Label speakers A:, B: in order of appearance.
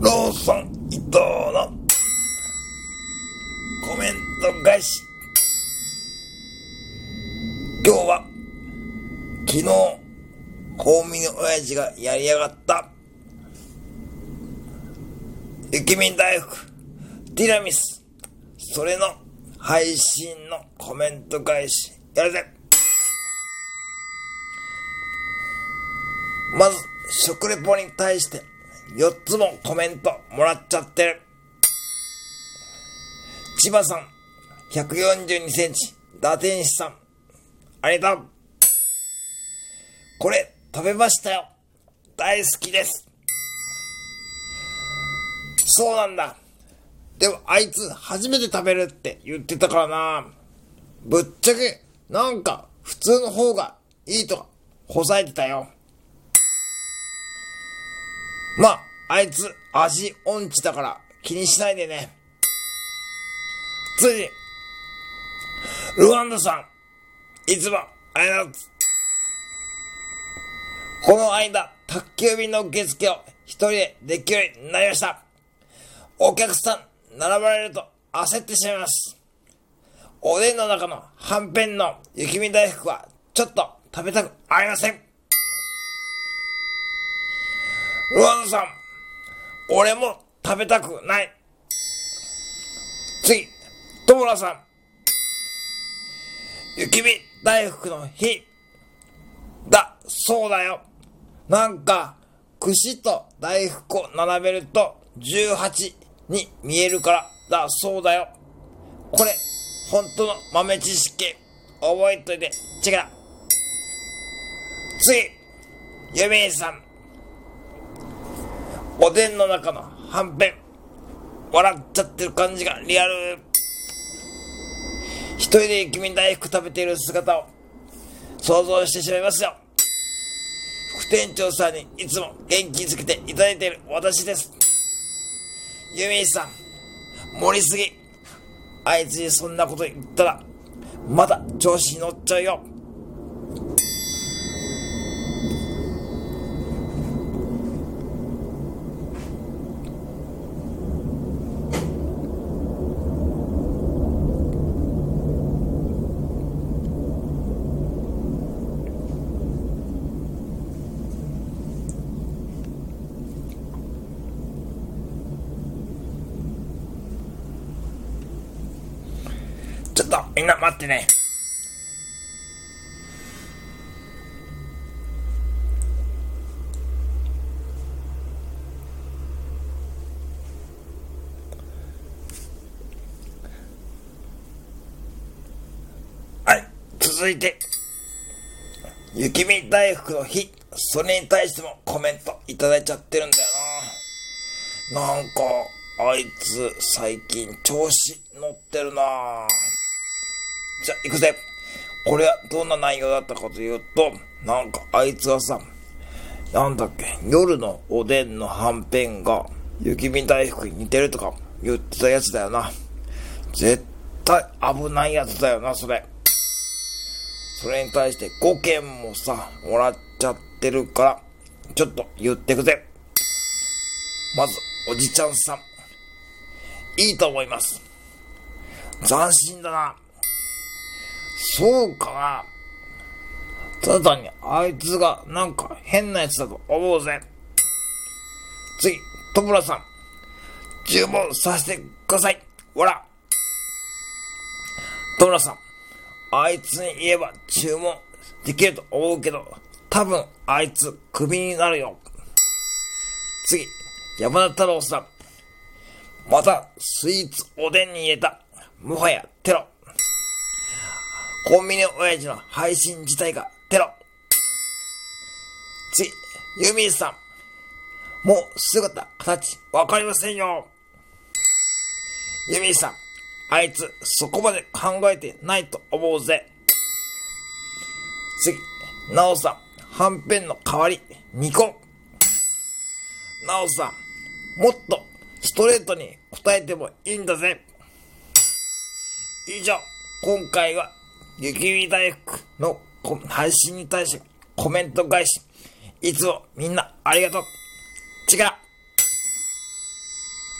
A: ローソン伊藤のコメント返し。今日は昨日コンビニ親父がやりやがった。雪見大福ティラミス。それの配信のコメント返し。やるぜ。まず食レポに対して4つもコメントもらっちゃってる。千葉さん、142センチ、打天使さん、ありがとう。これ、食べましたよ。大好きです。そうなんだ。でも、あいつ、初めて食べるって言ってたからな。ぶっちゃけ、なんか、普通の方がいいとか、ほさえてたよ。まあ、あいつ、味音痴だから気にしないでね。次、ルワンダさん、いつもありがとう。この間、宅急便の受付を一人でできるようになりました。お客さん、並ばれると焦ってしまいます。おでんの中のはんぺんの雪見大福はちょっと食べたくありません。ルワンさん、俺も食べたくない。次、トモラさん。雪見大福の日。だ、そうだよ。なんか、串と大福を並べると18に見えるから、だ、そうだよ。これ、本当の豆知識、覚えといて、チェケラ。次、ユミさん。おでんの中のはんぺん。笑っちゃってる感じがリアル。一人で君大福食べている姿を想像してしまいますよ。副店長さんにいつも元気づけていただいている私です。ユミさん、盛りすぎ。あいつにそんなこと言ったら、まだ調子に乗っちゃうよ。と、みんな待ってね。はい、続いて、雪見大福の日、それに対してもコメントいただいちゃってるんだよな。なんか、あいつ、最近調子乗ってるなじゃ、行くぜ。これはどんな内容だったかというと、なんかあいつはさ、なんだっけ、夜のおでんのはんぺんが雪見大福に似てるとか言ってたやつだよな。絶対危ないやつだよな、それ。それに対して5件もさ、もらっちゃってるから、ちょっと言ってくぜ。まず、おじちゃんさん。いいと思います。斬新だな。そうか。ただ単にあいつがなんか変なやつだと思うぜ。次、トムラさん。注文させてください。わら。トムラさん。あいつに言えば注文できると思うけど、多分あいつクビになるよ。次、山田太郎さん。またスイーツおでんに入れた。もはやテロ。コンビニ親父の配信自体がテロ。次、ユミさん。もう姿、形、わかりませんよ。ユミさん。あいつ、そこまで考えてないと思うぜ。次、ナオさん。はんぺんの代わり、2個。ナオさん。もっと、ストレートに答えてもいいんだぜ。以上、今回は雪見大福の配信に対してコメント返し、いつもみんなありがとう。違う。